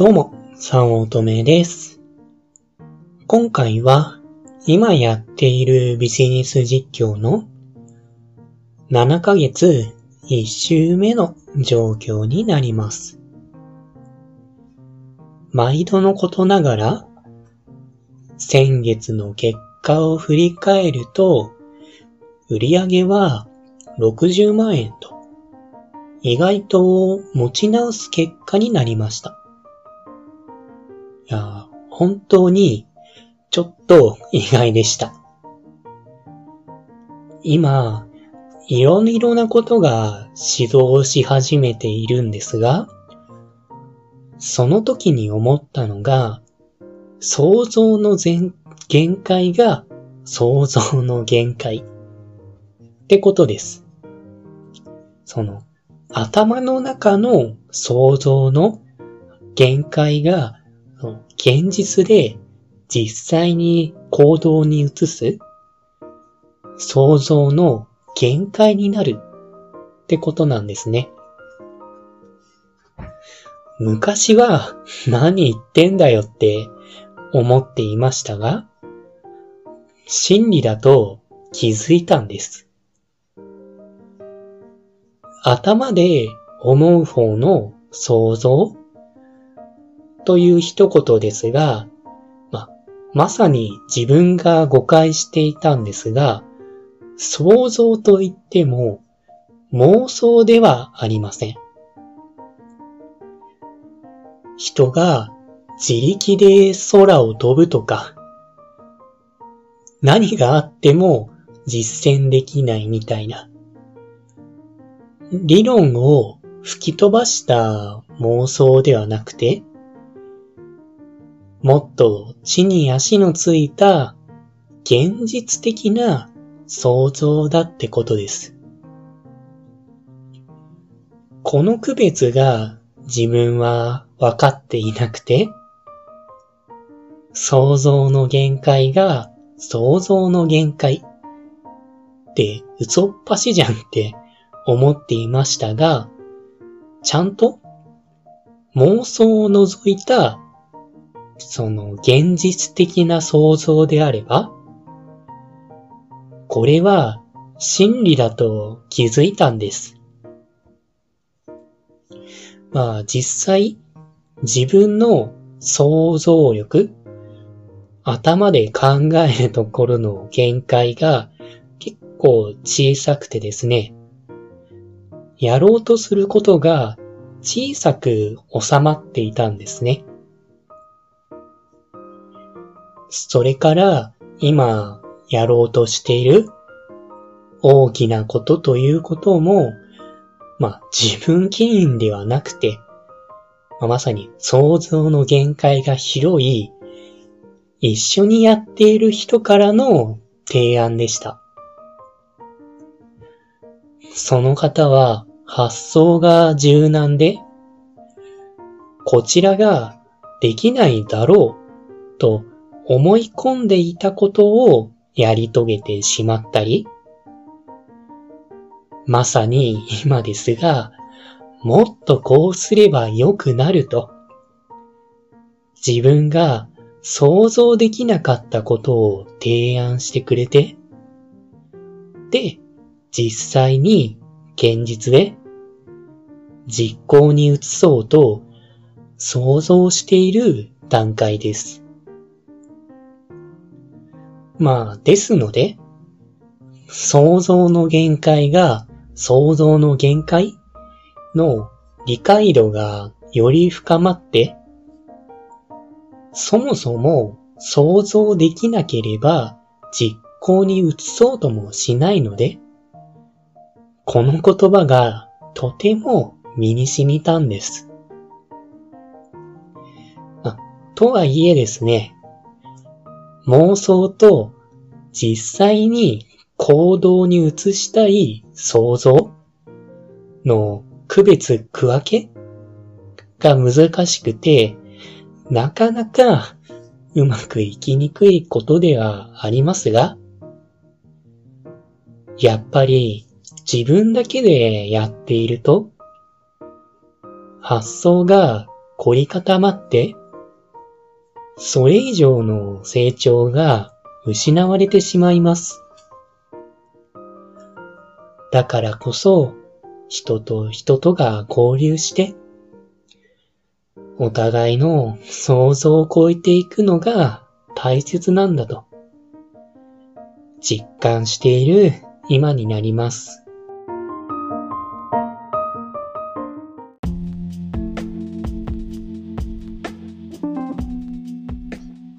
どうも、三乙女です。今回は、今やっているビジネス実況の7ヶ月1週目の状況になります。毎度のことながら、先月の結果を振り返ると、売上は60万円と、意外と持ち直す結果になりました。いや、本当にちょっと意外でした。今、いろいろなことが指導し始めているんですが、その時に思ったのが、想像の限界が想像の限界ってことです。その頭の中の想像の限界が現実で実際に行動に移す想像の限界になるってことなんですね。昔は何言ってんだよって思っていましたが、真理だと気づいたんです。頭で思う方の想像という一言ですが、ま、まさに自分が誤解していたんですが、想像と言っても妄想ではありません。人が自力で空を飛ぶとか、何があっても実践できないみたいな、理論を吹き飛ばした妄想ではなくて、もっと地に足のついた現実的な想像だってことです。この区別が自分は分かっていなくて、想像の限界が想像の限界って嘘っぱしじゃんって思っていましたが、ちゃんと妄想を除いたその現実的な想像であれば、これは真理だと気づいたんです。まあ実際自分の想像力、頭で考えるところの限界が結構小さくてですね、やろうとすることが小さく収まっていたんですね。それから今やろうとしている大きなことということも、まあ自分起因ではなくて、まあ、まさに想像の限界が広い一緒にやっている人からの提案でした。その方は発想が柔軟で、こちらができないだろうと思い込んでいたことをやり遂げてしまったり、まさに今ですが、もっとこうすれば良くなると、自分が想像できなかったことを提案してくれて、で、実際に現実で実行に移そうと想像している段階です。まあ、ですので、想像の限界が想像の限界の理解度がより深まって、そもそも想像できなければ実行に移そうともしないので、この言葉がとても身に染みたんです。とはいえですね、妄想と実際に行動に移したい想像の区別区分けが難しくて、なかなかうまくいきにくいことではありますが、やっぱり自分だけでやっていると、発想が凝り固まって、それ以上の成長が失われてしまいます。だからこそ、人と人とが交流して、お互いの想像を超えていくのが大切なんだと、実感している今になります。